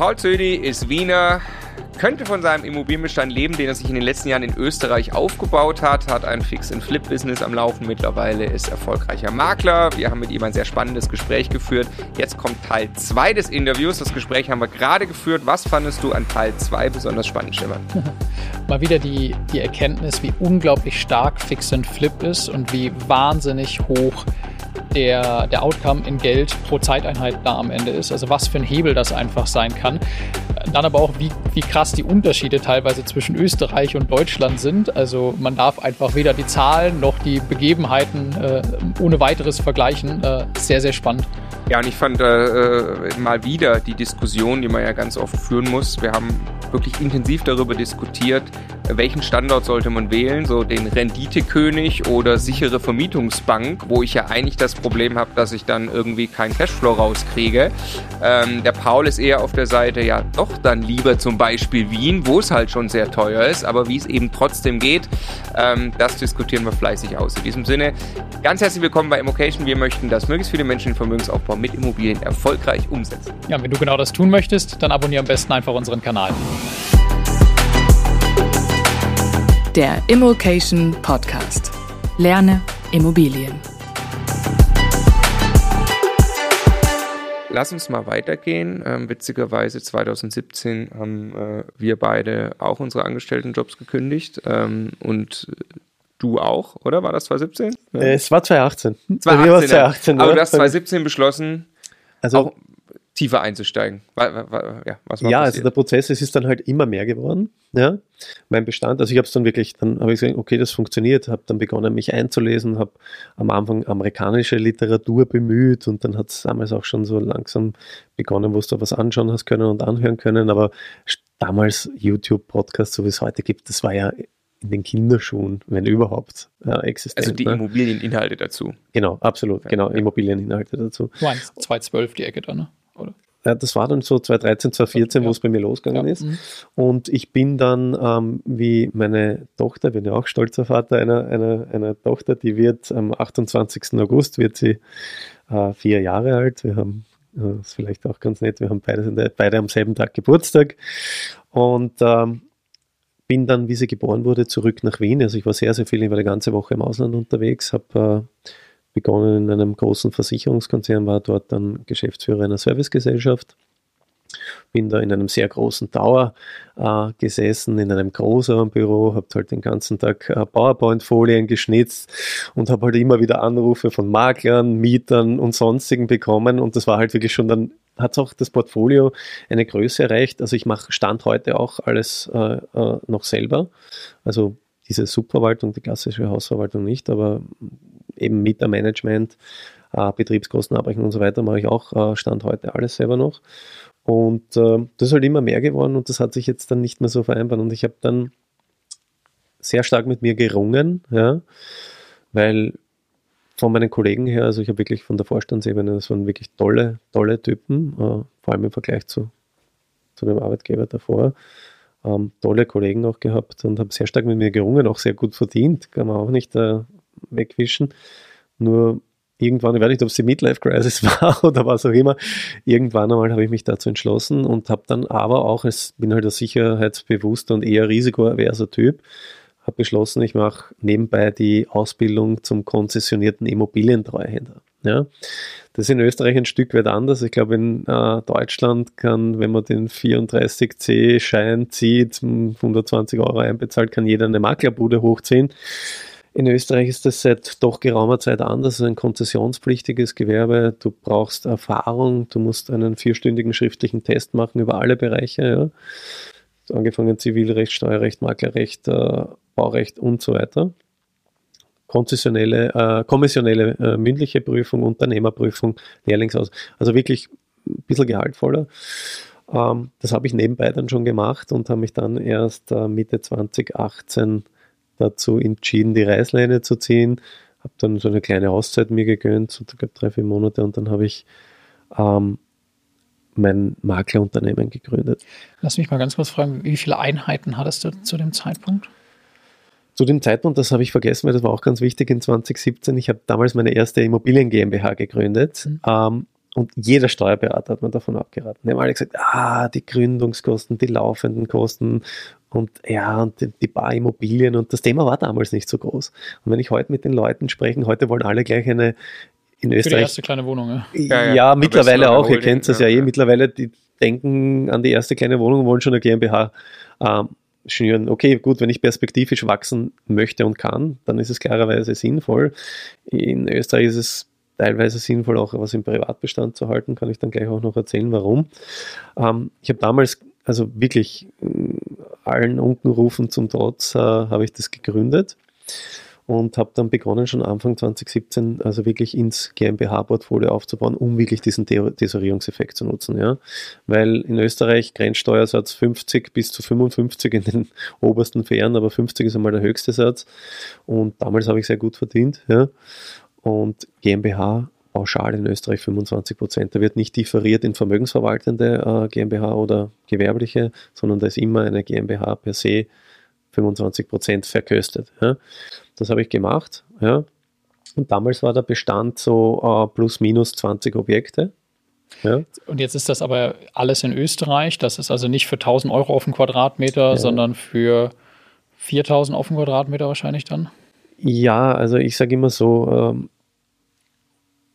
Paul Zödi ist Wiener, könnte von seinem Immobilienbestand leben, den er sich in den letzten Jahren in Österreich aufgebaut hat, hat ein Fix-and-Flip-Business am Laufen mittlerweile, ist erfolgreicher Makler. Wir haben mit ihm ein sehr spannendes Gespräch geführt. Jetzt kommt Teil 2 des Interviews. Das Gespräch haben wir gerade geführt. Was fandest du an Teil 2 besonders spannend, Stefan? Mal wieder die, die Erkenntnis, wie unglaublich stark Fix-and-Flip ist und wie wahnsinnig hoch der, der Outcome in Geld pro Zeiteinheit da am Ende ist. Also was für ein Hebel das einfach sein kann. Dann aber auch, wie, wie krass die Unterschiede teilweise zwischen Österreich und Deutschland sind. Also man darf einfach weder die Zahlen noch die Begebenheiten äh, ohne weiteres vergleichen. Äh, sehr, sehr spannend. Ja, und ich fand äh, mal wieder die Diskussion, die man ja ganz oft führen muss. Wir haben wirklich intensiv darüber diskutiert, welchen Standort sollte man wählen, so den Renditekönig oder sichere Vermietungsbank, wo ich ja eigentlich das Problem habe, dass ich dann irgendwie keinen Cashflow rauskriege. Ähm, der Paul ist eher auf der Seite, ja doch dann lieber zum Beispiel Wien, wo es halt schon sehr teuer ist, aber wie es eben trotzdem geht, ähm, das diskutieren wir fleißig aus. In diesem Sinne, ganz herzlich willkommen bei Immocation. Wir möchten, dass möglichst viele Menschen den Vermögensaufbau mit Immobilien erfolgreich umsetzen. Ja, wenn du genau das tun möchtest, dann abonniere am besten einfach unseren Kanal. Der Immokation Podcast. Lerne Immobilien. Lass uns mal weitergehen. Ähm, witzigerweise 2017 haben äh, wir beide auch unsere Angestelltenjobs gekündigt ähm, und du auch, oder? War das 2017? Ja. Äh, es war 2018. 2018, war 2018 aber du hast 2017 beschlossen, also, auch tiefer einzusteigen. Ja, was ja also der Prozess, es ist dann halt immer mehr geworden. Ja, mein Bestand, also ich habe es dann wirklich, dann habe ich gesagt, okay, das funktioniert, habe dann begonnen, mich einzulesen, habe am Anfang amerikanische Literatur bemüht und dann hat es damals auch schon so langsam begonnen, wo du da was anschauen hast können und anhören können, aber damals YouTube-Podcast, so wie es heute gibt, das war ja in den Kinderschuhen, wenn überhaupt, äh, existent. Also die ne? Immobilieninhalte dazu. Genau, absolut, ja. genau, Immobilieninhalte dazu. Du meinst 2012 die Ecke da, ne? Oder? Ja, das war dann so 2013, 2014, ja. wo es bei mir losgegangen ja. ist. Mhm. Und ich bin dann, ähm, wie meine Tochter, bin ja auch stolzer Vater einer, einer, einer Tochter, die wird am 28. August, wird sie äh, vier Jahre alt. Wir haben, äh, das ist vielleicht auch ganz nett, wir haben beide, beide am selben Tag Geburtstag. Und ähm, bin dann, wie sie geboren wurde, zurück nach Wien. Also ich war sehr, sehr viel, ich war die ganze Woche im Ausland unterwegs, habe äh, begonnen in einem großen Versicherungskonzern, war dort dann Geschäftsführer einer Servicegesellschaft. Bin da in einem sehr großen Tower äh, gesessen, in einem großen Büro, habe halt den ganzen Tag äh, PowerPoint-Folien geschnitzt und habe halt immer wieder Anrufe von Maklern, Mietern und sonstigen bekommen. Und das war halt wirklich schon dann, hat auch das Portfolio eine Größe erreicht. Also ich mache Stand heute auch alles äh, äh noch selber. Also diese Subverwaltung, die klassische Hausverwaltung nicht, aber eben Mietermanagement, äh, Betriebskostenabrechnung und so weiter mache ich auch äh, Stand heute alles selber noch. Und äh, das ist halt immer mehr geworden und das hat sich jetzt dann nicht mehr so vereinbart. Und ich habe dann sehr stark mit mir gerungen, ja, weil von meinen Kollegen her, also ich habe wirklich von der Vorstandsebene, das waren wirklich tolle, tolle Typen, äh, vor allem im Vergleich zu, zu dem Arbeitgeber davor. Ähm, tolle Kollegen auch gehabt und habe sehr stark mit mir gerungen, auch sehr gut verdient, kann man auch nicht äh, wegwischen. Nur irgendwann, ich weiß nicht, ob es die Midlife Crisis war oder was auch immer, irgendwann einmal habe ich mich dazu entschlossen und habe dann aber auch, es bin halt ein sicherheitsbewusster und eher risikoaverser Typ, habe beschlossen, ich mache nebenbei die Ausbildung zum konzessionierten Immobilientreuhänder. Ja, das ist in Österreich ein Stück weit anders. Ich glaube, in äh, Deutschland kann, wenn man den 34C-Schein zieht, 120 Euro einbezahlt, kann jeder eine Maklerbude hochziehen. In Österreich ist das seit doch geraumer Zeit anders. Es ist ein konzessionspflichtiges Gewerbe. Du brauchst Erfahrung. Du musst einen vierstündigen schriftlichen Test machen über alle Bereiche. Ja. Angefangen Zivilrecht, Steuerrecht, Maklerrecht, äh, Baurecht und so weiter. Konzessionelle, äh, kommissionelle äh, mündliche Prüfung, Unternehmerprüfung, Lehrlingsaus. Also wirklich ein bisschen gehaltvoller. Ähm, das habe ich nebenbei dann schon gemacht und habe mich dann erst äh, Mitte 2018 dazu entschieden, die Reißleine zu ziehen. Habe dann so eine kleine Auszeit mir gegönnt, so glaube drei, vier Monate und dann habe ich ähm, mein Maklerunternehmen gegründet. Lass mich mal ganz kurz fragen, wie viele Einheiten hattest du zu dem Zeitpunkt? Zu dem Zeitpunkt, das habe ich vergessen, weil das war auch ganz wichtig in 2017. Ich habe damals meine erste Immobilien GmbH gegründet. Mhm. Ähm, und jeder Steuerberater hat mir davon abgeraten. Die haben alle gesagt, ah, die Gründungskosten, die laufenden Kosten und ja, und die, die paar Immobilien und das Thema war damals nicht so groß. Und wenn ich heute mit den Leuten spreche, heute wollen alle gleich eine in Österreich. Für die erste kleine Wohnung, ja. Ja, ja, ja mittlerweile auch, ihr kennt es ja, eh, mittlerweile, die denken an die erste kleine Wohnung, wollen schon eine GmbH ähm, schnüren. Okay, gut, wenn ich perspektivisch wachsen möchte und kann, dann ist es klarerweise sinnvoll. In Österreich ist es teilweise sinnvoll, auch was im Privatbestand zu halten, kann ich dann gleich auch noch erzählen, warum. Ähm, ich habe damals, also wirklich äh, allen Unkenrufen zum Trotz, äh, habe ich das gegründet und habe dann begonnen, schon Anfang 2017, also wirklich ins GmbH-Portfolio aufzubauen, um wirklich diesen Tesorierungseffekt zu nutzen. Ja? Weil in Österreich Grenzsteuersatz 50 bis zu 55 in den obersten Fähren, aber 50 ist einmal der höchste Satz. Und damals habe ich sehr gut verdient. Ja? und GmbH pauschal in Österreich 25 Prozent. Da wird nicht differiert in vermögensverwaltende äh, GmbH oder gewerbliche, sondern da ist immer eine GmbH per se 25 Prozent verköstet. Ja. Das habe ich gemacht. Ja. Und damals war der Bestand so äh, plus minus 20 Objekte. Ja. Und jetzt ist das aber alles in Österreich. Das ist also nicht für 1000 Euro auf den Quadratmeter, ja. sondern für 4000 auf den Quadratmeter wahrscheinlich dann? Ja, also ich sage immer so, ähm,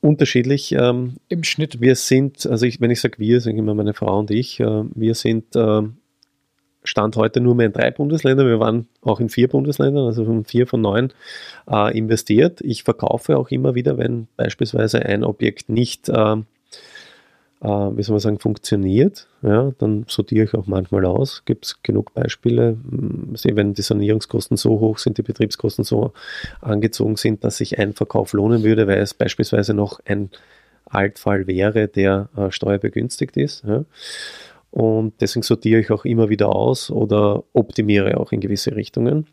unterschiedlich. Ähm, Im Schnitt. Wir sind, also ich, wenn ich sage wir, sage immer meine Frau und ich, äh, wir sind äh, Stand heute nur mehr in drei Bundesländern. Wir waren auch in vier Bundesländern, also von vier von neun äh, investiert. Ich verkaufe auch immer wieder, wenn beispielsweise ein Objekt nicht äh, äh, wie soll man sagen, funktioniert, ja, dann sortiere ich auch manchmal aus. Gibt es genug Beispiele, hm, wenn die Sanierungskosten so hoch sind, die Betriebskosten so angezogen sind, dass sich ein Verkauf lohnen würde, weil es beispielsweise noch ein Altfall wäre, der äh, steuerbegünstigt ist. Ja. Und deswegen sortiere ich auch immer wieder aus oder optimiere auch in gewisse Richtungen.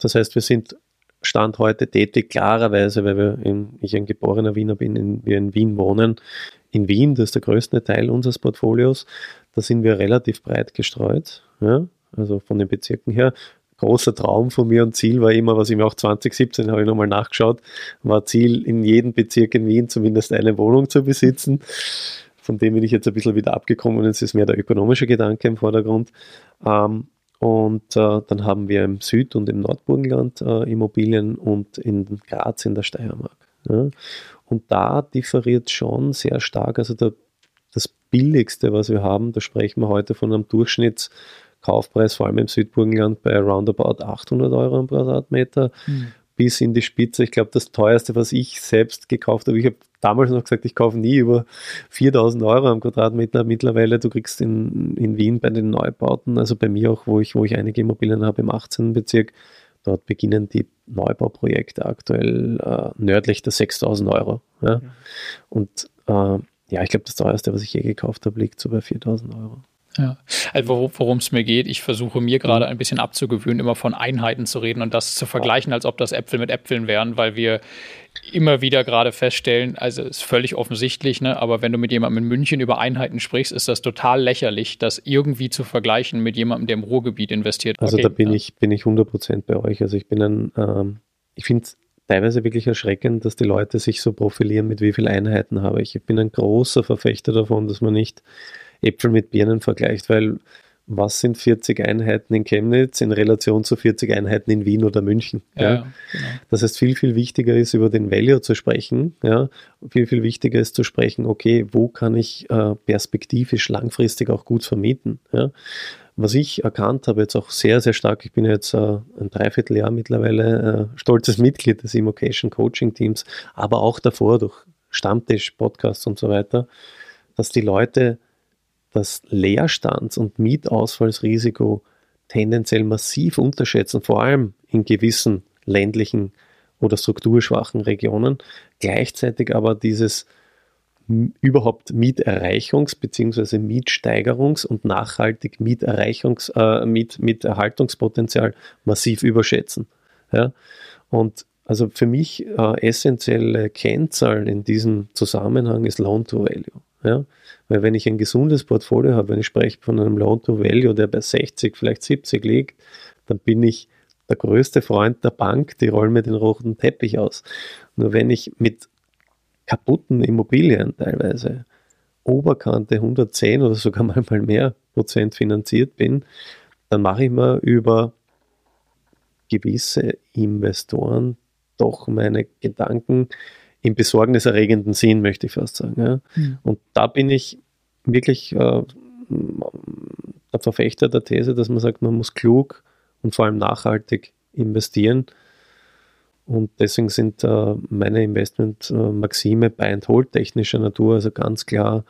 Das heißt, wir sind Stand heute tätig, klarerweise, weil wir in, ich ein geborener Wiener bin, in, wir in Wien wohnen, in Wien, das ist der größte Teil unseres Portfolios, da sind wir relativ breit gestreut, ja, also von den Bezirken her. Großer Traum von mir und Ziel war immer, was ich mir auch 2017 habe ich nochmal nachgeschaut, war Ziel, in jedem Bezirk in Wien zumindest eine Wohnung zu besitzen. Von dem bin ich jetzt ein bisschen wieder abgekommen und es ist mehr der ökonomische Gedanke im Vordergrund. Ähm, und äh, dann haben wir im Süd- und im Nordburgenland äh, Immobilien und in Graz in der Steiermark. Ja. Und da differiert schon sehr stark. Also der, das Billigste, was wir haben, da sprechen wir heute von einem Durchschnittskaufpreis, vor allem im Südburgenland, bei roundabout 800 Euro am Quadratmeter. Mhm. Bis in die Spitze. Ich glaube, das teuerste, was ich selbst gekauft habe, ich habe damals noch gesagt, ich kaufe nie über 4000 Euro am Quadratmeter. Mittlerweile, du kriegst in, in Wien bei den Neubauten, also bei mir auch, wo ich, wo ich einige Immobilien habe im 18. Bezirk, Dort beginnen die Neubauprojekte aktuell äh, nördlich der 6000 Euro. Ja? Mhm. Und äh, ja, ich glaube, das teuerste, was ich je gekauft habe, liegt so bei 4000 Euro. Ja, also worum es mir geht, ich versuche mir gerade mhm. ein bisschen abzugewöhnen, immer von Einheiten zu reden und das zu vergleichen, als ob das Äpfel mit Äpfeln wären, weil wir immer wieder gerade feststellen, also ist völlig offensichtlich, ne, aber wenn du mit jemandem in München über Einheiten sprichst, ist das total lächerlich, das irgendwie zu vergleichen mit jemandem, der im Ruhrgebiet investiert. Also okay, da bin ja. ich bin ich 100% bei euch. Also ich bin ein, ähm, ich finde es teilweise wirklich erschreckend, dass die Leute sich so profilieren, mit wie vielen Einheiten habe ich. Ich bin ein großer Verfechter davon, dass man nicht Äpfel mit Birnen vergleicht, weil was sind 40 Einheiten in Chemnitz in Relation zu 40 Einheiten in Wien oder München. Ja, ja. Genau. Das heißt, viel, viel wichtiger ist, über den Value zu sprechen. Ja. Viel, viel wichtiger ist zu sprechen, okay, wo kann ich äh, perspektivisch langfristig auch gut vermieten. Ja. Was ich erkannt habe, jetzt auch sehr, sehr stark, ich bin jetzt äh, ein Dreivierteljahr mittlerweile äh, stolzes Mitglied des Immocation Coaching Teams, aber auch davor durch Stammtisch, Podcasts und so weiter, dass die Leute das Leerstands- und Mietausfallsrisiko tendenziell massiv unterschätzen, vor allem in gewissen ländlichen oder strukturschwachen Regionen, gleichzeitig aber dieses überhaupt Mieterreichungs- bzw. Mietsteigerungs- und nachhaltig Mieterreichungs-, äh, Miet, Mieterhaltungspotenzial massiv überschätzen. Ja? Und also für mich äh, essentielle Kennzahl in diesem Zusammenhang ist Loan to Value. Ja? Weil wenn ich ein gesundes Portfolio habe, wenn ich spreche von einem Loan to Value, der bei 60, vielleicht 70 liegt, dann bin ich der größte Freund der Bank, die rollen mir den roten Teppich aus. Nur wenn ich mit kaputten Immobilien teilweise Oberkante 110 oder sogar manchmal mehr Prozent finanziert bin, dann mache ich mir über gewisse Investoren doch meine Gedanken im besorgniserregenden Sinn, möchte ich fast sagen. Ja. Mhm. Und da bin ich wirklich äh, der Verfechter der These, dass man sagt, man muss klug und vor allem nachhaltig investieren. Und deswegen sind äh, meine Investmentmaxime bei and hold technischer Natur, also ganz klar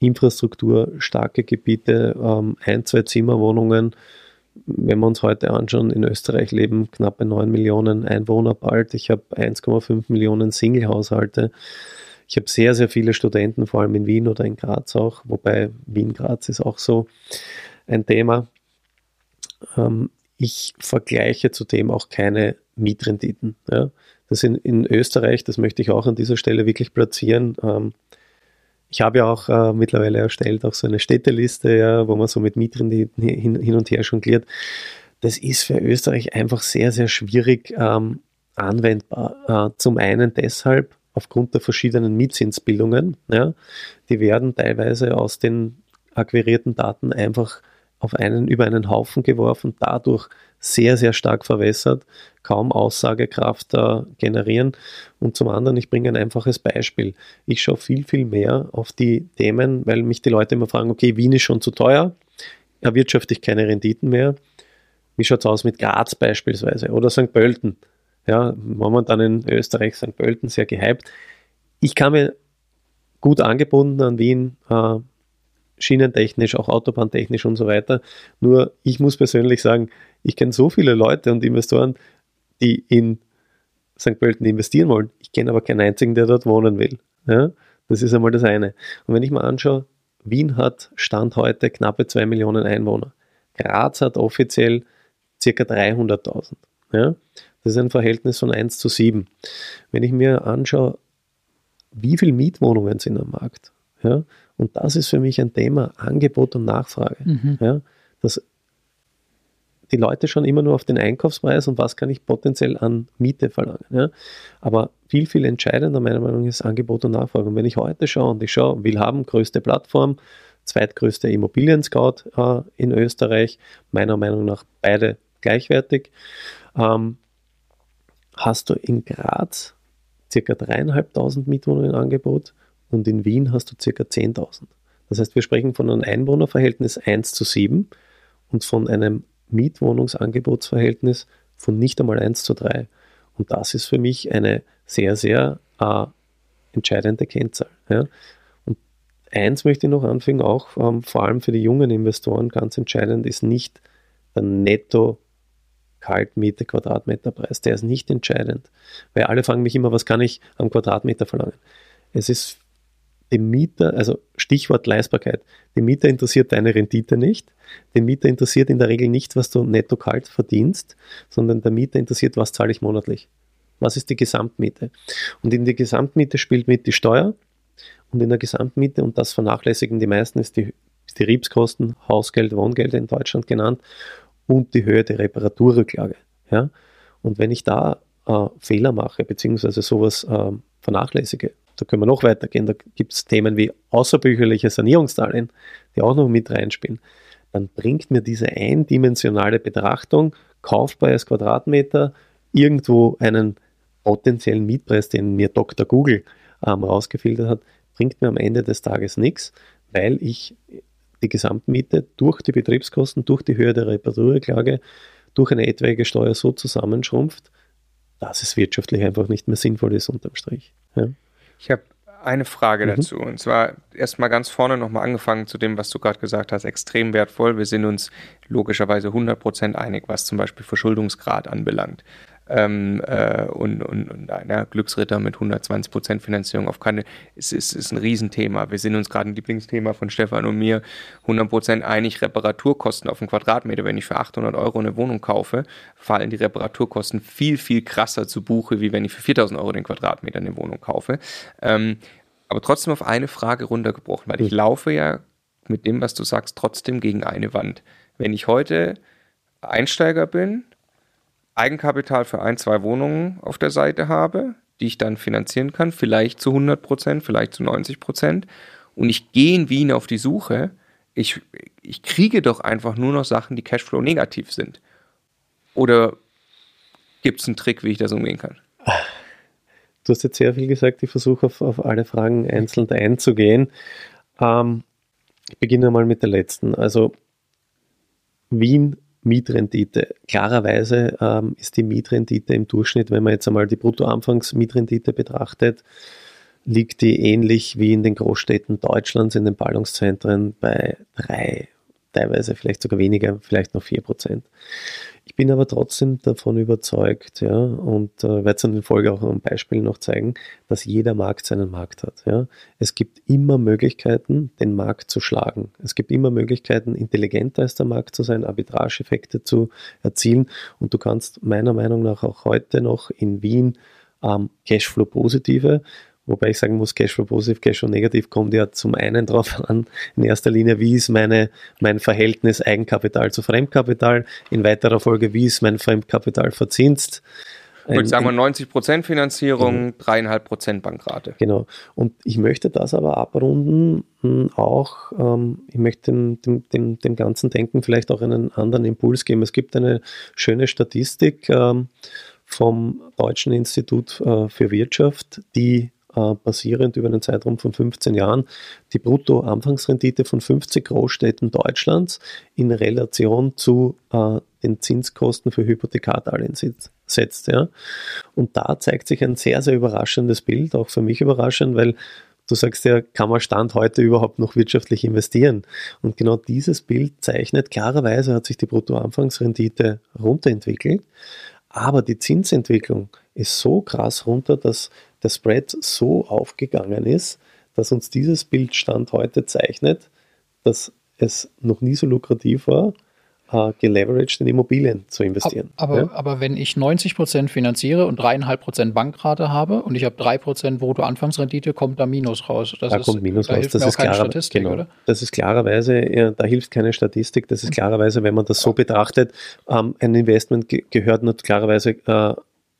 Infrastruktur, starke Gebiete, ähm, ein, zwei Zimmerwohnungen. Wenn wir uns heute anschauen, in Österreich leben knappe 9 Millionen Einwohner bald. Ich habe 1,5 Millionen Single-Haushalte. Ich habe sehr, sehr viele Studenten, vor allem in Wien oder in Graz auch, wobei Wien-Graz ist auch so ein Thema. Ähm, ich vergleiche zudem auch keine Mietrenditen. Das in, in Österreich, das möchte ich auch an dieser Stelle wirklich platzieren. Ich habe ja auch äh, mittlerweile erstellt, auch so eine Städteliste, ja, wo man so mit Mietrenditen hin, hin und her jongliert. Das ist für Österreich einfach sehr, sehr schwierig ähm, anwendbar. Äh, zum einen deshalb, aufgrund der verschiedenen Mietzinsbildungen. Ja, die werden teilweise aus den akquirierten Daten einfach auf einen, über einen Haufen geworfen, dadurch sehr, sehr stark verwässert, kaum Aussagekraft äh, generieren. Und zum anderen, ich bringe ein einfaches Beispiel. Ich schaue viel, viel mehr auf die Themen, weil mich die Leute immer fragen, okay, Wien ist schon zu teuer, erwirtschafte ich keine Renditen mehr. Wie schaut es aus mit Graz beispielsweise oder St. Pölten? Ja, momentan in Österreich St. Pölten sehr gehypt. Ich kann mir gut angebunden an Wien, äh, schienentechnisch, auch autobahntechnisch und so weiter. Nur ich muss persönlich sagen, ich kenne so viele Leute und Investoren, die in St. Pölten investieren wollen. Ich kenne aber keinen einzigen, der dort wohnen will. Ja? Das ist einmal das eine. Und wenn ich mal anschaue, Wien hat Stand heute knappe 2 Millionen Einwohner. Graz hat offiziell circa 300.000. Ja? Das ist ein Verhältnis von 1 zu 7. Wenn ich mir anschaue, wie viele Mietwohnungen sind am Markt, ja, und das ist für mich ein Thema, Angebot und Nachfrage. Mhm. Ja, dass die Leute schauen immer nur auf den Einkaufspreis und was kann ich potenziell an Miete verlangen. Ja. Aber viel, viel entscheidender meiner Meinung nach ist Angebot und Nachfrage. Und wenn ich heute schaue und ich schaue, will haben, größte Plattform, zweitgrößte Immobilien-Scout äh, in Österreich, meiner Meinung nach beide gleichwertig, ähm, hast du in Graz ca. dreieinhalbtausend Mietwohnungen im Angebot und in Wien hast du ca. 10.000. Das heißt, wir sprechen von einem Einwohnerverhältnis 1 zu 7 und von einem Mietwohnungsangebotsverhältnis von nicht einmal 1 zu 3. Und das ist für mich eine sehr, sehr äh, entscheidende Kennzahl. Ja. Und eins möchte ich noch anfügen, auch ähm, vor allem für die jungen Investoren ganz entscheidend ist nicht der Netto Kaltmiete Quadratmeterpreis. Der ist nicht entscheidend, weil alle fragen mich immer, was kann ich am Quadratmeter verlangen? Es ist dem Mieter, also Stichwort Leistbarkeit, dem Mieter interessiert deine Rendite nicht. Den Mieter interessiert in der Regel nicht, was du netto kalt verdienst, sondern der Mieter interessiert, was zahle ich monatlich. Was ist die Gesamtmiete? Und in die Gesamtmiete spielt mit die Steuer und in der Gesamtmiete, und das vernachlässigen die meisten, ist die Betriebskosten, Hausgeld, Wohngeld in Deutschland genannt und die Höhe der Reparaturrücklage. Ja? Und wenn ich da äh, Fehler mache, beziehungsweise sowas äh, vernachlässige, da können wir noch weitergehen, da gibt es Themen wie außerbücherliche Sanierungsdarlehen, die auch noch mit reinspielen, dann bringt mir diese eindimensionale Betrachtung, Kaufpreis Quadratmeter, irgendwo einen potenziellen Mietpreis, den mir Dr. Google ähm, rausgefiltert hat, bringt mir am Ende des Tages nichts, weil ich die Gesamtmiete durch die Betriebskosten, durch die Höhe der Reparaturklage, durch eine etwaige Steuer so zusammenschrumpft, dass es wirtschaftlich einfach nicht mehr sinnvoll ist unterm Strich. Ja. Ich habe eine Frage mhm. dazu. Und zwar erstmal ganz vorne nochmal angefangen zu dem, was du gerade gesagt hast, extrem wertvoll. Wir sind uns logischerweise 100% einig, was zum Beispiel Verschuldungsgrad anbelangt ähm, äh, und, und, und einer Glücksritter mit 120% Finanzierung auf keine, ist, ist, ist ein Riesenthema. Wir sind uns gerade ein Lieblingsthema von Stefan und mir 100% einig, Reparaturkosten auf einen Quadratmeter. Wenn ich für 800 Euro eine Wohnung kaufe, fallen die Reparaturkosten viel, viel krasser zu Buche, wie wenn ich für 4000 Euro den Quadratmeter eine Wohnung kaufe. Ähm, aber trotzdem auf eine Frage runtergebrochen, weil ich hm. laufe ja mit dem, was du sagst, trotzdem gegen eine Wand. Wenn ich heute Einsteiger bin, Eigenkapital für ein, zwei Wohnungen auf der Seite habe, die ich dann finanzieren kann, vielleicht zu 100 Prozent, vielleicht zu 90 Prozent. Und ich gehe in Wien auf die Suche. Ich, ich kriege doch einfach nur noch Sachen, die Cashflow negativ sind. Oder gibt es einen Trick, wie ich das umgehen kann? Du hast jetzt sehr viel gesagt. Ich versuche auf, auf alle Fragen einzeln einzugehen. Ähm, ich beginne mal mit der letzten. Also Wien Mietrendite. Klarerweise ähm, ist die Mietrendite im Durchschnitt, wenn man jetzt einmal die Bruttoanfangsmietrendite betrachtet, liegt die ähnlich wie in den Großstädten Deutschlands, in den Ballungszentren bei drei, teilweise vielleicht sogar weniger, vielleicht noch vier Prozent. Ich bin aber trotzdem davon überzeugt, ja, und äh, werde es in der Folge auch ein Beispiel noch zeigen, dass jeder Markt seinen Markt hat. Ja. Es gibt immer Möglichkeiten, den Markt zu schlagen. Es gibt immer Möglichkeiten, intelligenter als der Markt zu sein, Arbitrageeffekte zu erzielen. Und du kannst meiner Meinung nach auch heute noch in Wien ähm, Cashflow-positive Wobei ich sagen muss, Cashflow positiv, Cashflow negativ kommt ja zum einen darauf an, in erster Linie, wie ist meine, mein Verhältnis Eigenkapital zu Fremdkapital, in weiterer Folge, wie ist mein Fremdkapital verzinst. Gut, sagen wir 90% Finanzierung, genau. 3,5% Bankrate. Genau. Und ich möchte das aber abrunden, hm, auch, ähm, ich möchte dem, dem, dem, dem, ganzen Denken vielleicht auch einen anderen Impuls geben. Es gibt eine schöne Statistik ähm, vom Deutschen Institut äh, für Wirtschaft, die äh, basierend über einen Zeitraum von 15 Jahren die Brutto-Anfangsrendite von 50 Großstädten Deutschlands in Relation zu äh, den Zinskosten für Hypothekardarlehen setzt. Ja. Und da zeigt sich ein sehr, sehr überraschendes Bild, auch für mich überraschend, weil du sagst ja, kann man Stand heute überhaupt noch wirtschaftlich investieren? Und genau dieses Bild zeichnet, klarerweise hat sich die Bruttoanfangsrendite runterentwickelt, aber die Zinsentwicklung ist so krass runter, dass der Spread so aufgegangen ist, dass uns dieses Bild Stand heute zeichnet, dass es noch nie so lukrativ war, äh, geleveraged in Immobilien zu investieren. Aber, ja? aber wenn ich 90 Prozent finanziere und 3,5% Bankrate habe und ich habe 3 Prozent Brutto-Anfangsrendite, kommt da Minus raus. Das da ist, kommt Minus da raus. Das ist, klarer, genau, das ist klarerweise, ja, da hilft keine Statistik, das ist klarerweise, wenn man das so betrachtet, ähm, ein Investment ge gehört klarerweise äh,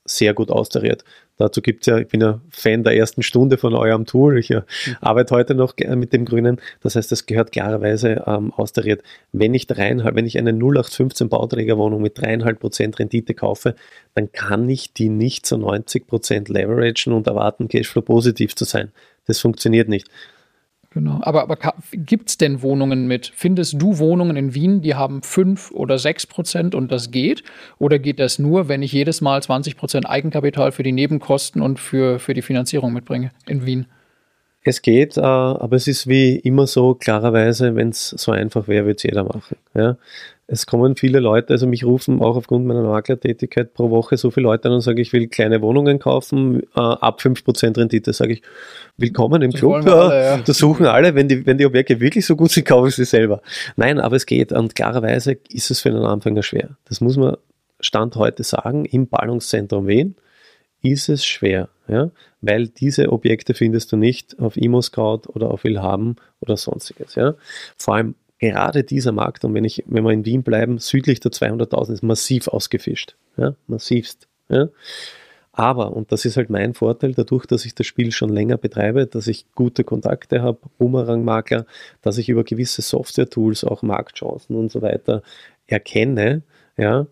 sehr gut austariert. Dazu gibt es ja, ich bin ja Fan der ersten Stunde von eurem Tool. Ich ja, äh, mhm. arbeite heute noch mit dem Grünen. Das heißt, das gehört klarerweise ähm, austariert. Wenn ich dreieinhalb, wenn ich eine 0815 Bauträgerwohnung mit dreieinhalb Prozent Rendite kaufe, dann kann ich die nicht zu 90 Prozent leveragen und erwarten, Cashflow positiv zu sein. Das funktioniert nicht. Genau. Aber, aber gibt es denn Wohnungen mit? Findest du Wohnungen in Wien, die haben 5 oder 6 Prozent und das geht? Oder geht das nur, wenn ich jedes Mal 20 Prozent Eigenkapital für die Nebenkosten und für, für die Finanzierung mitbringe in Wien? Es geht, äh, aber es ist wie immer so, klarerweise, wenn es so einfach wäre, würde es jeder machen. Ja? Es kommen viele Leute, also mich rufen auch aufgrund meiner Maklertätigkeit pro Woche so viele Leute an und sagen, ich will kleine Wohnungen kaufen, äh, ab 5% Rendite, sage ich, willkommen im das Club. Alle, ja. Das suchen alle, wenn die, wenn die Objekte wirklich so gut sind, kaufen sie selber. Nein, aber es geht und klarerweise ist es für einen Anfänger schwer. Das muss man Stand heute sagen, im Ballungszentrum Wien ist es schwer, ja, weil diese Objekte findest du nicht auf ImmoScout oder auf Willhaben oder sonstiges. Ja. Vor allem gerade dieser Markt, und wenn, ich, wenn wir in Wien bleiben, südlich der 200.000 ist massiv ausgefischt, ja, massivst. Ja. Aber, und das ist halt mein Vorteil, dadurch, dass ich das Spiel schon länger betreibe, dass ich gute Kontakte habe, Boomerang-Makler, dass ich über gewisse Software-Tools auch Marktchancen und so weiter erkenne, ja,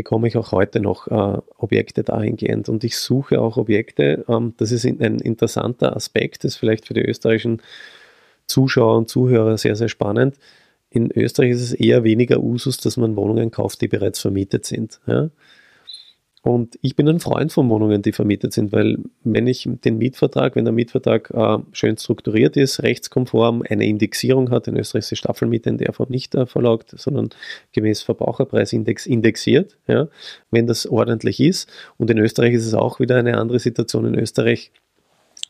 bekomme ich auch heute noch äh, Objekte dahingehend. Und ich suche auch Objekte, ähm, das ist ein interessanter Aspekt, das ist vielleicht für die österreichischen Zuschauer und Zuhörer sehr, sehr spannend. In Österreich ist es eher weniger Usus, dass man Wohnungen kauft, die bereits vermietet sind. Ja? Und ich bin ein Freund von Wohnungen, die vermietet sind, weil wenn ich den Mietvertrag, wenn der Mietvertrag äh, schön strukturiert ist, rechtskonform, eine Indexierung hat, in Österreich ist die Staffelmiete in der Form nicht äh, verlaugt, sondern gemäß Verbraucherpreisindex indexiert, ja, wenn das ordentlich ist. Und in Österreich ist es auch wieder eine andere Situation. In Österreich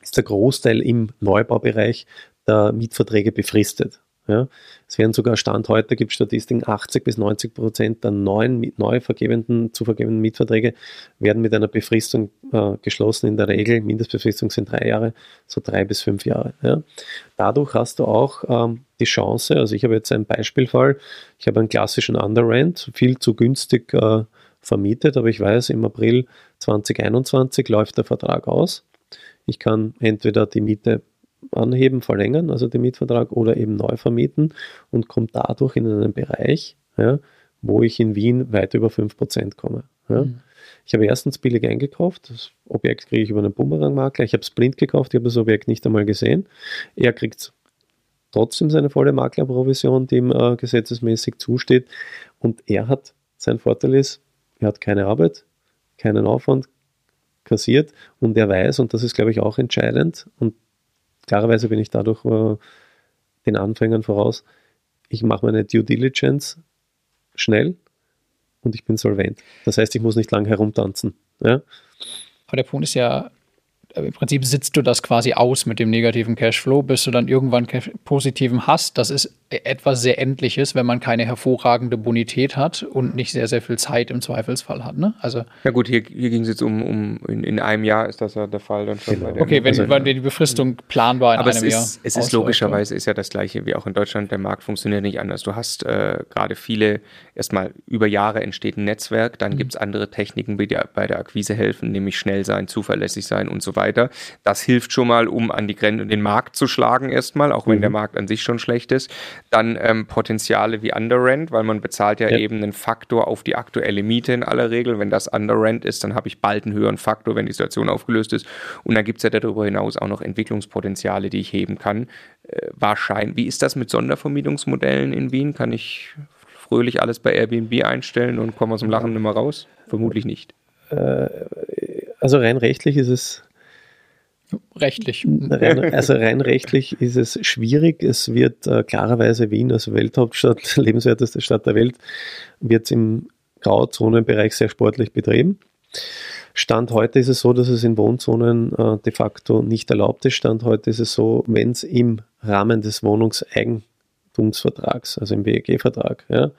ist der Großteil im Neubaubereich der Mietverträge befristet. Ja. Es werden sogar Stand heute, gibt Statistiken, 80 bis 90 Prozent der neuen, neu vergebenden, zu vergebenden Mietverträge werden mit einer Befristung äh, geschlossen. In der Regel, Mindestbefristung sind drei Jahre, so drei bis fünf Jahre. Ja. Dadurch hast du auch ähm, die Chance, also ich habe jetzt einen Beispielfall, ich habe einen klassischen Underrent, viel zu günstig äh, vermietet, aber ich weiß, im April 2021 läuft der Vertrag aus. Ich kann entweder die Miete anheben, verlängern, also den Mietvertrag, oder eben neu vermieten und komme dadurch in einen Bereich, ja, wo ich in Wien weit über 5% komme. Ja. Mhm. Ich habe erstens billig eingekauft, das Objekt kriege ich über einen Bumerang-Makler, ich habe es blind gekauft, ich habe das Objekt nicht einmal gesehen. Er kriegt trotzdem seine volle Maklerprovision, die ihm äh, gesetzesmäßig zusteht und er hat, sein Vorteil ist, er hat keine Arbeit, keinen Aufwand kassiert und er weiß, und das ist glaube ich auch entscheidend und klarerweise bin ich dadurch äh, den Anfängern voraus, ich mache meine Due Diligence schnell und ich bin solvent. Das heißt, ich muss nicht lange herumtanzen. Ja? Aber der Punkt ist ja, im Prinzip sitzt du das quasi aus mit dem negativen Cashflow, bis du dann irgendwann positiven hast. Das ist etwas sehr Endliches, wenn man keine hervorragende Bonität hat und nicht sehr, sehr viel Zeit im Zweifelsfall hat. Ne? Also ja gut, hier, hier ging es jetzt um, um in, in, einem Jahr ist das ja der Fall dann schon. Genau. okay, wenn, also, wenn die Befristung planbar in aber einem es Jahr ist, es ist logischerweise ist ja das gleiche wie auch in Deutschland. Der Markt funktioniert nicht anders. Du hast äh, gerade viele, erstmal über Jahre entsteht ein Netzwerk, dann mhm. gibt es andere Techniken, die bei der Akquise helfen, nämlich schnell sein, zuverlässig sein und so weiter. Das hilft schon mal, um an die Grenze den Markt zu schlagen erstmal, auch wenn mhm. der Markt an sich schon schlecht ist. Dann ähm, Potenziale wie Underrent, weil man bezahlt ja, ja, eben einen Faktor auf die aktuelle Miete in aller Regel. Wenn das Underrent ist, dann habe ich bald einen höheren Faktor, wenn die Situation aufgelöst ist. Und dann gibt es ja darüber hinaus auch noch Entwicklungspotenziale, die ich heben kann. Äh, wahrscheinlich. Wie ist das mit Sondervermietungsmodellen in Wien? Kann ich fröhlich alles bei Airbnb einstellen und komme aus dem Lachen nicht mehr raus? Vermutlich nicht. Äh, also rein rechtlich ist es Rechtlich. Rein, also rein rechtlich ist es schwierig. Es wird äh, klarerweise Wien als Welthauptstadt, lebenswerteste Stadt der Welt, wird im Grauzonenbereich sehr sportlich betrieben. Stand heute ist es so, dass es in Wohnzonen äh, de facto nicht erlaubt ist. Stand heute ist es so, wenn es im Rahmen des Wohnungseigentumsvertrags, also im WEG-Vertrag, ja,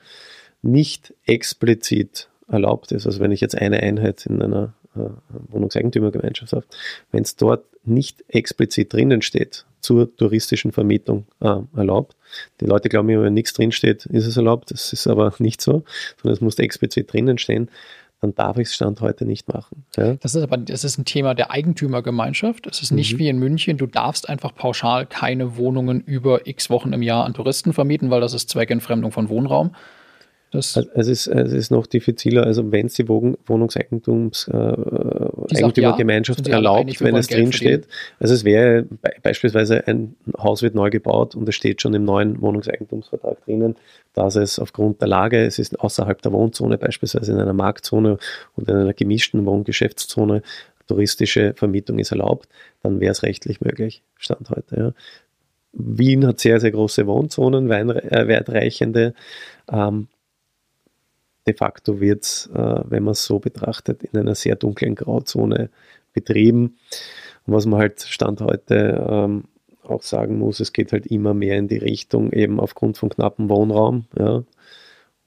nicht explizit erlaubt ist, also wenn ich jetzt eine Einheit in einer Wohnungseigentümergemeinschaft wenn es dort nicht explizit drinnen steht, zur touristischen Vermietung äh, erlaubt. Die Leute glauben immer, wenn nichts drinsteht, ist es erlaubt. Das ist aber nicht so, sondern es muss explizit drinnen stehen. Dann darf ich es Stand heute nicht machen. Ja? Das ist aber das ist ein Thema der Eigentümergemeinschaft. Es ist nicht mhm. wie in München, du darfst einfach pauschal keine Wohnungen über x Wochen im Jahr an Touristen vermieten, weil das ist Zweckentfremdung von Wohnraum. Das also es, ist, es ist noch diffiziler, also wenn es die Wohnungseigentums-Eigentümergemeinschaft äh, erlaubt, wenn es drinsteht. Also es wäre be beispielsweise ein Haus wird neu gebaut und es steht schon im neuen Wohnungseigentumsvertrag drinnen, dass es aufgrund der Lage, es ist außerhalb der Wohnzone, beispielsweise in einer Marktzone und in einer gemischten Wohngeschäftszone, touristische Vermietung ist erlaubt, dann wäre es rechtlich möglich, Stand heute. Ja. Wien hat sehr, sehr große Wohnzonen, äh, weitreichende. Ähm, de facto wird es, äh, wenn man es so betrachtet, in einer sehr dunklen Grauzone betrieben. Und was man halt Stand heute ähm, auch sagen muss, es geht halt immer mehr in die Richtung, eben aufgrund von knappem Wohnraum. Ja.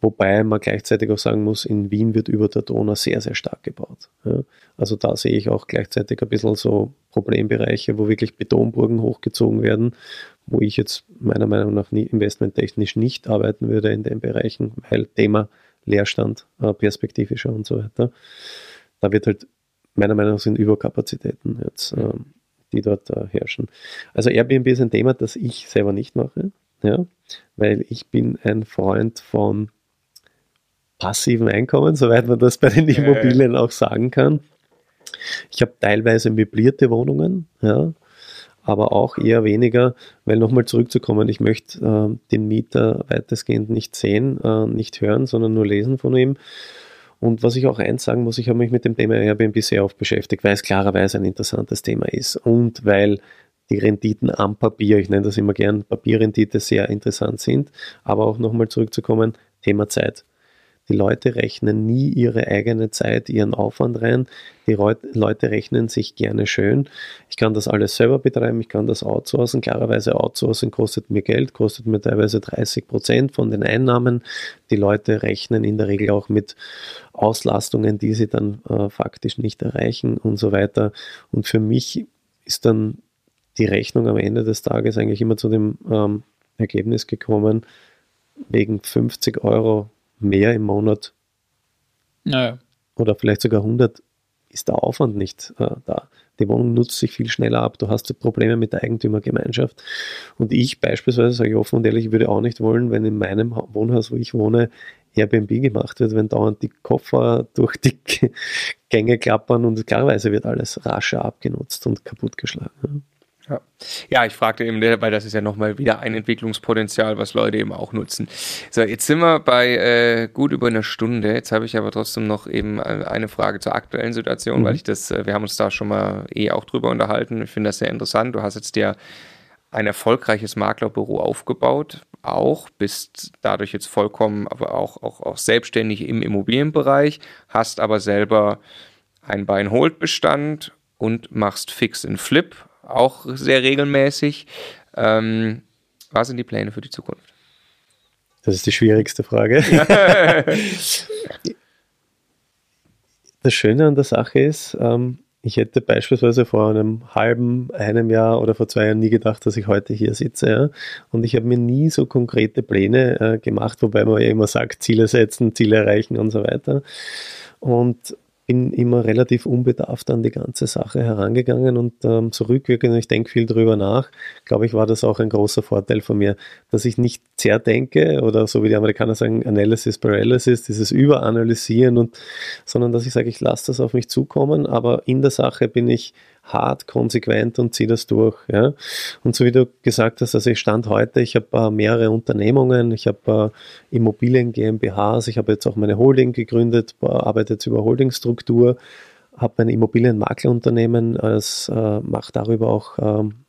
Wobei man gleichzeitig auch sagen muss, in Wien wird über der Donau sehr, sehr stark gebaut. Ja. Also da sehe ich auch gleichzeitig ein bisschen so Problembereiche, wo wirklich Betonburgen hochgezogen werden, wo ich jetzt meiner Meinung nach investmenttechnisch nicht arbeiten würde in den Bereichen, weil Thema Leerstand äh, perspektivischer und so weiter. Da wird halt meiner Meinung nach sind Überkapazitäten jetzt, äh, die dort äh, herrschen. Also Airbnb ist ein Thema, das ich selber nicht mache, ja, weil ich bin ein Freund von passiven Einkommen, soweit man das bei den Immobilien auch sagen kann. Ich habe teilweise möblierte Wohnungen, ja, aber auch eher weniger, weil nochmal zurückzukommen, ich möchte äh, den Mieter weitestgehend nicht sehen, äh, nicht hören, sondern nur lesen von ihm. Und was ich auch eins sagen muss, ich habe mich mit dem Thema Airbnb sehr oft beschäftigt, weil es klarerweise ein interessantes Thema ist und weil die Renditen am Papier, ich nenne das immer gern Papierrendite, sehr interessant sind. Aber auch nochmal zurückzukommen, Thema Zeit. Die Leute rechnen nie ihre eigene Zeit, ihren Aufwand rein. Die Leute rechnen sich gerne schön. Ich kann das alles selber betreiben, ich kann das outsourcen. Klarerweise outsourcen kostet mir Geld, kostet mir teilweise 30 Prozent von den Einnahmen. Die Leute rechnen in der Regel auch mit Auslastungen, die sie dann äh, faktisch nicht erreichen und so weiter. Und für mich ist dann die Rechnung am Ende des Tages eigentlich immer zu dem ähm, Ergebnis gekommen, wegen 50 Euro mehr im Monat naja. oder vielleicht sogar 100 ist der Aufwand nicht äh, da. Die Wohnung nutzt sich viel schneller ab. Du hast Probleme mit der Eigentümergemeinschaft. Und ich beispielsweise, sage ich offen und ehrlich, würde auch nicht wollen, wenn in meinem Wohnhaus, wo ich wohne, Airbnb gemacht wird, wenn dauernd die Koffer durch die Gänge klappern und klarerweise wird alles rascher abgenutzt und kaputtgeschlagen. Ja. ja, ich fragte eben, weil das ist ja nochmal wieder ein Entwicklungspotenzial, was Leute eben auch nutzen. So, jetzt sind wir bei äh, gut über einer Stunde. Jetzt habe ich aber trotzdem noch eben äh, eine Frage zur aktuellen Situation, mhm. weil ich das, äh, wir haben uns da schon mal eh auch drüber unterhalten. Ich finde das sehr interessant. Du hast jetzt dir ein erfolgreiches Maklerbüro aufgebaut, auch, bist dadurch jetzt vollkommen, aber auch, auch, auch selbstständig im Immobilienbereich, hast aber selber ein Buy-and-Hold-Bestand und machst Fix and Flip, auch sehr regelmäßig. Ähm, was sind die Pläne für die Zukunft? Das ist die schwierigste Frage. das Schöne an der Sache ist, ähm, ich hätte beispielsweise vor einem halben, einem Jahr oder vor zwei Jahren nie gedacht, dass ich heute hier sitze. Ja? Und ich habe mir nie so konkrete Pläne äh, gemacht, wobei man ja immer sagt, Ziele setzen, Ziele erreichen und so weiter. Und bin immer relativ unbedarft an die ganze Sache herangegangen und ähm, zurückwirkend, ich denke viel drüber nach, glaube ich, war das auch ein großer Vorteil von mir, dass ich nicht sehr denke oder so wie die Amerikaner sagen, Analysis Paralysis, dieses Überanalysieren und, sondern dass ich sage, ich lasse das auf mich zukommen, aber in der Sache bin ich hart, konsequent und ziehe das durch. Ja? Und so wie du gesagt hast, also ich stand heute, ich habe äh, mehrere Unternehmungen, ich habe äh, Immobilien GmbHs, ich habe jetzt auch meine Holding gegründet, arbeite jetzt über Holdingstruktur, habe mein Immobilienmaklerunternehmen, äh, mache darüber auch ähm, äh,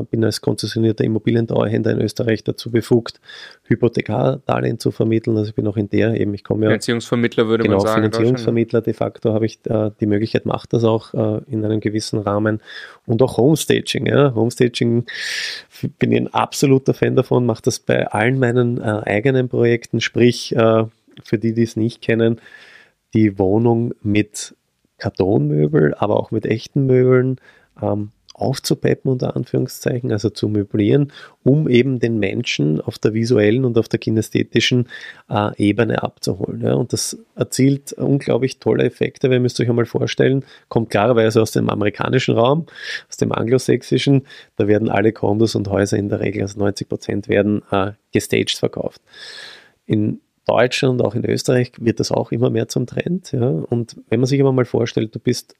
bin als konzessionierter Immobilientreuhänder in Österreich dazu befugt, Hypothekardarlehen zu vermitteln. Also ich bin auch in der eben, ich komme ja. Finanzierungsvermittler würde genau, man sagen. Finanzierungsvermittler de facto habe ich äh, die Möglichkeit, mache das auch äh, in einem gewissen Rahmen. Und auch Homestaging. Ja. Homestaging bin ich ein absoluter Fan davon, mache das bei allen meinen äh, eigenen Projekten, sprich, äh, für die, die es nicht kennen, die Wohnung mit Kartonmöbel, aber auch mit echten Möbeln. Ähm, aufzupeppen, unter Anführungszeichen, also zu möblieren, um eben den Menschen auf der visuellen und auf der kinästhetischen äh, Ebene abzuholen. Ja. Und das erzielt unglaublich tolle Effekte, weil ihr müsst euch einmal vorstellen, kommt klarerweise aus dem amerikanischen Raum, aus dem anglosächsischen, da werden alle Kondos und Häuser in der Regel, also 90 Prozent werden äh, gestaged verkauft. In Deutschland und auch in Österreich wird das auch immer mehr zum Trend. Ja. Und wenn man sich aber mal vorstellt, du bist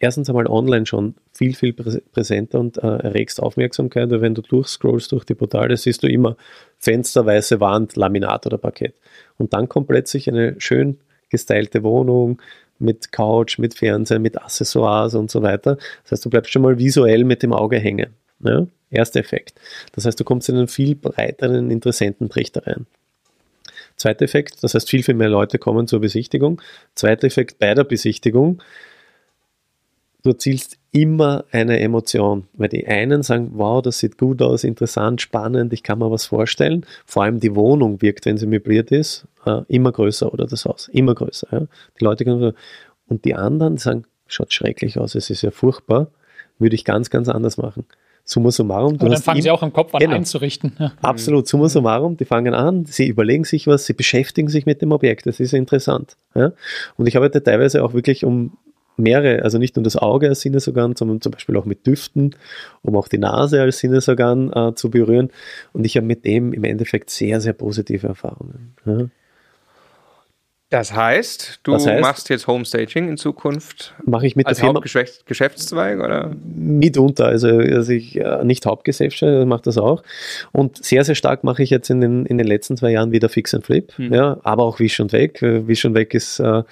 erstens einmal online schon viel, viel präsenter und äh, erregst Aufmerksamkeit, weil wenn du durchscrollst durch die Portale, siehst du immer Fenster, weiße Wand, Laminat oder Parkett. Und dann kommt plötzlich eine schön gestylte Wohnung mit Couch, mit Fernseher, mit Accessoires und so weiter. Das heißt, du bleibst schon mal visuell mit dem Auge hängen. Ja? Erster Effekt. Das heißt, du kommst in einen viel breiteren Interessententrichter rein. Zweiter Effekt, das heißt, viel, viel mehr Leute kommen zur Besichtigung. Zweiter Effekt bei der Besichtigung, du erzielst immer eine Emotion, weil die einen sagen, wow, das sieht gut aus, interessant, spannend, ich kann mir was vorstellen. Vor allem die Wohnung wirkt, wenn sie möbliert ist, äh, immer größer oder das Haus, immer größer. Ja. Die Leute können und die anderen sagen, schaut schrecklich aus, es ist ja furchtbar, würde ich ganz, ganz anders machen. Summa summarum. Aber dann fangen sie auch im Kopf an genau. einzurichten. Ja. Absolut, summa summarum, die fangen an, sie überlegen sich was, sie beschäftigen sich mit dem Objekt, das ist interessant. Ja. Und ich arbeite teilweise auch wirklich um mehrere, also nicht nur das Auge als Sinnesorgan, sondern zum Beispiel auch mit Düften, um auch die Nase als Sinnesorgan äh, zu berühren. Und ich habe mit dem im Endeffekt sehr, sehr positive Erfahrungen. Ja. Das heißt, du das heißt, machst jetzt Homestaging in Zukunft mache ich mit als Hauptgeschäftszweig oder? Mitunter, also, also ich äh, nicht Hauptgeschäftszweig, mache das auch. Und sehr, sehr stark mache ich jetzt in den, in den letzten zwei Jahren wieder Fix and Flip, hm. ja, aber auch Wisch und Weg. Wisch und Weg ist äh,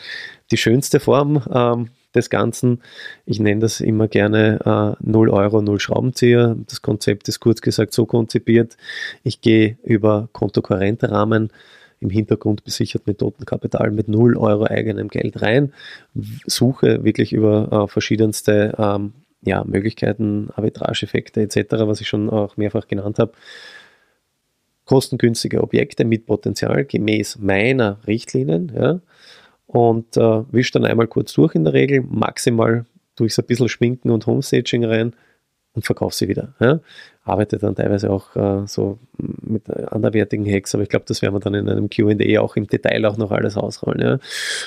die schönste Form. Ähm, des Ganzen. Ich nenne das immer gerne äh, 0 Euro, 0 Schraubenzieher. Das Konzept ist kurz gesagt so konzipiert. Ich gehe über kontokorrente Rahmen im Hintergrund besichert mit Totenkapital mit 0 Euro eigenem Geld rein, suche wirklich über äh, verschiedenste ähm, ja, Möglichkeiten, Arbitrage-Effekte etc., was ich schon auch mehrfach genannt habe, kostengünstige Objekte mit Potenzial gemäß meiner Richtlinien. Ja, und äh, wisch dann einmal kurz durch in der Regel, maximal durch so ein bisschen Schminken und Homestaging rein und verkaufe sie wieder. Ja? arbeite dann teilweise auch äh, so mit anderwertigen Hacks, aber ich glaube, das werden wir dann in einem QA auch im Detail auch noch alles ausrollen. Ja.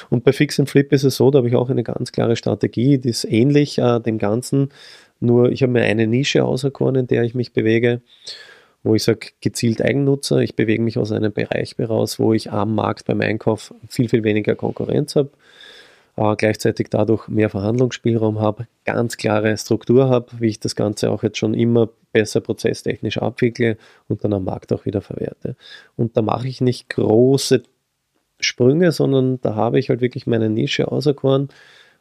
Und bei Fix and Flip ist es so, da habe ich auch eine ganz klare Strategie, die ist ähnlich äh, dem Ganzen, nur ich habe mir eine Nische auserkoren, in der ich mich bewege, wo ich sage, gezielt Eigennutzer, ich bewege mich aus einem Bereich heraus, wo ich am Markt beim Einkauf viel, viel weniger Konkurrenz habe äh, gleichzeitig dadurch mehr Verhandlungsspielraum habe, ganz klare Struktur habe, wie ich das Ganze auch jetzt schon immer besser prozesstechnisch abwickle und dann am Markt auch wieder verwerte. Und da mache ich nicht große Sprünge, sondern da habe ich halt wirklich meine Nische auserkoren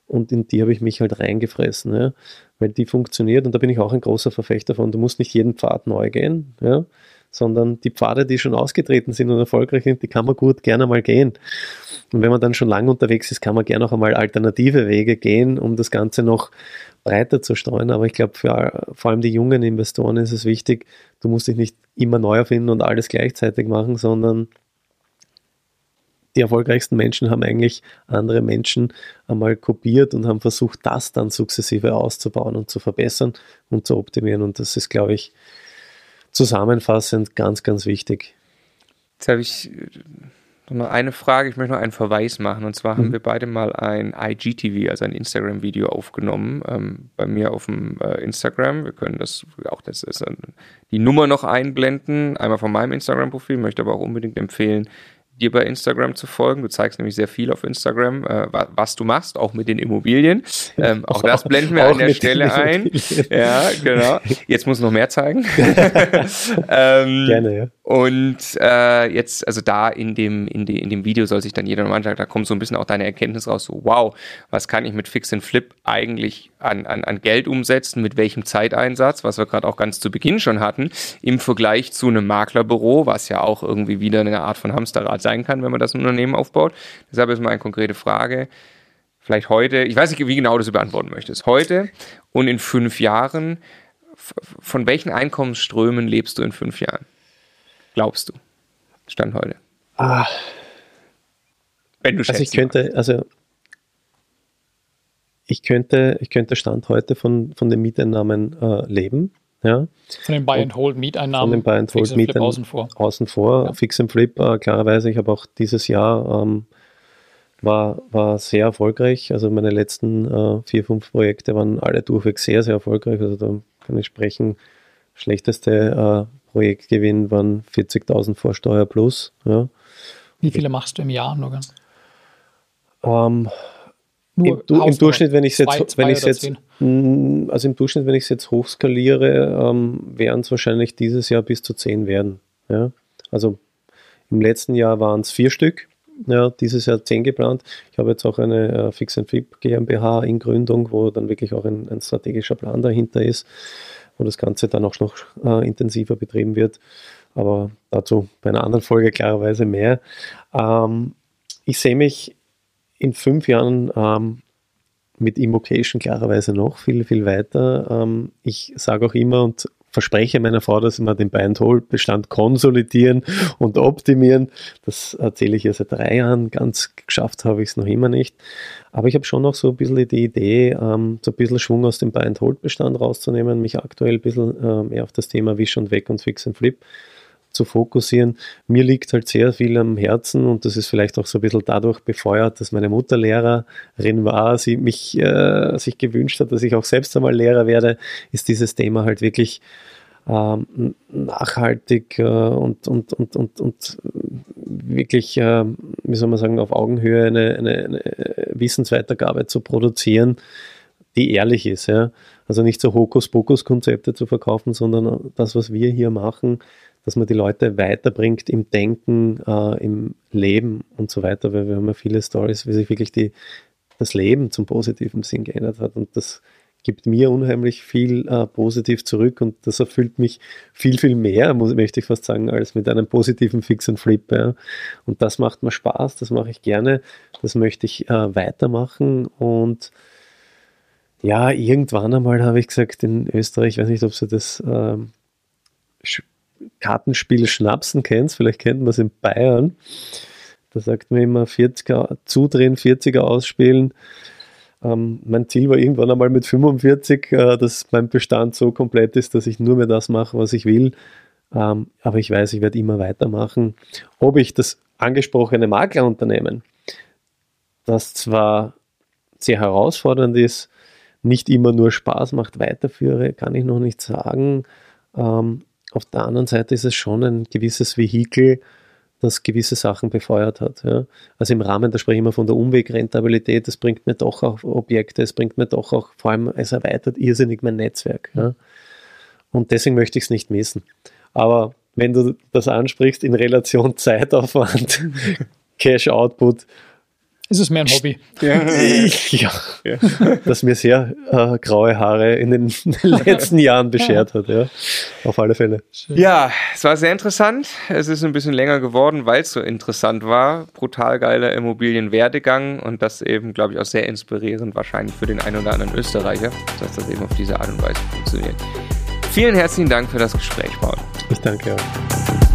und in die habe ich mich halt reingefressen, ja, weil die funktioniert und da bin ich auch ein großer Verfechter von. Du musst nicht jeden Pfad neu gehen, ja, sondern die Pfade, die schon ausgetreten sind und erfolgreich sind, die kann man gut gerne mal gehen. Und wenn man dann schon lange unterwegs ist, kann man gerne auch einmal alternative Wege gehen, um das Ganze noch breiter zu streuen. Aber ich glaube, vor allem die jungen Investoren ist es wichtig, du musst dich nicht immer neu erfinden und alles gleichzeitig machen, sondern die erfolgreichsten Menschen haben eigentlich andere Menschen einmal kopiert und haben versucht, das dann sukzessive auszubauen und zu verbessern und zu optimieren. Und das ist, glaube ich, zusammenfassend ganz, ganz wichtig. Jetzt habe ich noch eine Frage, ich möchte noch einen Verweis machen. Und zwar mhm. haben wir beide mal ein IGTV, also ein Instagram-Video aufgenommen, ähm, bei mir auf dem äh, Instagram. Wir können das auch das ist, äh, die Nummer noch einblenden, einmal von meinem Instagram-Profil, möchte aber auch unbedingt empfehlen, dir bei Instagram zu folgen. Du zeigst nämlich sehr viel auf Instagram, äh, was du machst, auch mit den Immobilien. Ähm, auch, das blenden wir an der Stelle ein. Ja, genau. Jetzt muss noch mehr zeigen. ähm, Gerne, ja. Und äh, jetzt, also da in dem, in, de, in dem Video soll sich dann jeder nochmal anschauen, da kommt so ein bisschen auch deine Erkenntnis raus, so wow, was kann ich mit Fix and Flip eigentlich an, an, an Geld umsetzen, mit welchem Zeiteinsatz, was wir gerade auch ganz zu Beginn schon hatten, im Vergleich zu einem Maklerbüro, was ja auch irgendwie wieder eine Art von Hamsterrad sein kann, wenn man das Unternehmen aufbaut. Deshalb ist mal eine konkrete Frage. Vielleicht heute, ich weiß nicht, wie genau du das beantworten möchtest. Heute und in fünf Jahren, von welchen Einkommensströmen lebst du in fünf Jahren? Glaubst du? Stand heute. Ah. Wenn du also ich könnte, also ich könnte, ich könnte Stand heute von, von den Mieteinnahmen äh, leben. Ja. Von den Buy-and-Hold-Mieteinnahmen. Von den Buy-and-Hold-Mieteinnahmen außen vor. Außen vor. Ja. Fix and Flip, äh, klarerweise, ich habe auch dieses Jahr ähm, war, war sehr erfolgreich. Also meine letzten äh, vier, fünf Projekte waren alle durchweg sehr, sehr erfolgreich. Also da kann ich sprechen, schlechteste äh, Projektgewinn waren 40.000 vor Steuer plus. Ja. Wie viele machst du im Jahr, Logan? Ähm, Nur im, im Durchschnitt, wenn ich es jetzt, zwei wenn ich jetzt, also im Durchschnitt, wenn ich es jetzt hochskaliere, ähm, werden es wahrscheinlich dieses Jahr bis zu zehn werden. Ja. Also im letzten Jahr waren es vier Stück. Ja, dieses Jahr zehn geplant. Ich habe jetzt auch eine äh, Fix and Flip GmbH in Gründung, wo dann wirklich auch ein, ein strategischer Plan dahinter ist wo das Ganze dann auch noch äh, intensiver betrieben wird. Aber dazu bei einer anderen Folge klarerweise mehr. Ähm, ich sehe mich in fünf Jahren ähm, mit Invocation klarerweise noch viel, viel weiter. Ähm, ich sage auch immer und verspreche meiner Frau, dass wir den Buy-and-Hold-Bestand konsolidieren und optimieren. Das erzähle ich ja seit drei Jahren. Ganz geschafft habe ich es noch immer nicht. Aber ich habe schon noch so ein bisschen die Idee, ähm, so ein bisschen Schwung aus dem Buy-and-Hold-Bestand rauszunehmen, mich aktuell ein bisschen äh, mehr auf das Thema Wish und Weg und Fix and Flip zu fokussieren. Mir liegt halt sehr viel am Herzen und das ist vielleicht auch so ein bisschen dadurch befeuert, dass meine Mutter Lehrerin war, sie mich äh, sich gewünscht hat, dass ich auch selbst einmal Lehrer werde, ist dieses Thema halt wirklich ähm, nachhaltig äh, und, und, und, und, und wirklich, äh, wie soll man sagen, auf Augenhöhe eine, eine, eine Wissensweitergabe zu produzieren, die ehrlich ist. Ja? Also nicht so Hokuspokus-Konzepte zu verkaufen, sondern das, was wir hier machen, dass man die Leute weiterbringt im Denken, äh, im Leben und so weiter, weil wir haben ja viele Stories, wie sich wirklich die, das Leben zum positiven Sinn geändert hat und das gibt mir unheimlich viel äh, positiv zurück und das erfüllt mich viel, viel mehr, muss, möchte ich fast sagen, als mit einem positiven Fix and Flip. Ja. Und das macht mir Spaß, das mache ich gerne, das möchte ich äh, weitermachen und ja, irgendwann einmal habe ich gesagt in Österreich, ich weiß nicht, ob Sie das äh, Kartenspiel Schnapsen kennst, vielleicht kennt man es in Bayern. Da sagt man immer 40er zudrehen, 40er ausspielen. Ähm, mein Ziel war irgendwann einmal mit 45, äh, dass mein Bestand so komplett ist, dass ich nur mehr das mache, was ich will. Ähm, aber ich weiß, ich werde immer weitermachen. Ob ich das angesprochene Maklerunternehmen, das zwar sehr herausfordernd ist, nicht immer nur Spaß macht, weiterführe, kann ich noch nicht sagen. Ähm, auf der anderen Seite ist es schon ein gewisses Vehikel, das gewisse Sachen befeuert hat. Ja. Also im Rahmen, da spreche ich immer von der Umwegrentabilität, es bringt mir doch auch Objekte, es bringt mir doch auch, vor allem, es erweitert irrsinnig mein Netzwerk. Ja. Und deswegen möchte ich es nicht missen. Aber wenn du das ansprichst in Relation Zeitaufwand, Cash Output, ist es mehr ein Hobby? Ja, ja, ja. das mir sehr äh, graue Haare in den, letzten Jahren beschert hat, ja. Auf alle Fälle. Ja, es war sehr interessant. Es ist ein bisschen länger geworden, weil es so interessant war. Brutal geiler Immobilienwerdegang und das eben, glaube ich, auch sehr inspirierend wahrscheinlich für den einen oder anderen Österreicher, dass das eben auf diese Art und Weise funktioniert. Vielen herzlichen Dank für das Gespräch, Paul. Ich danke auch.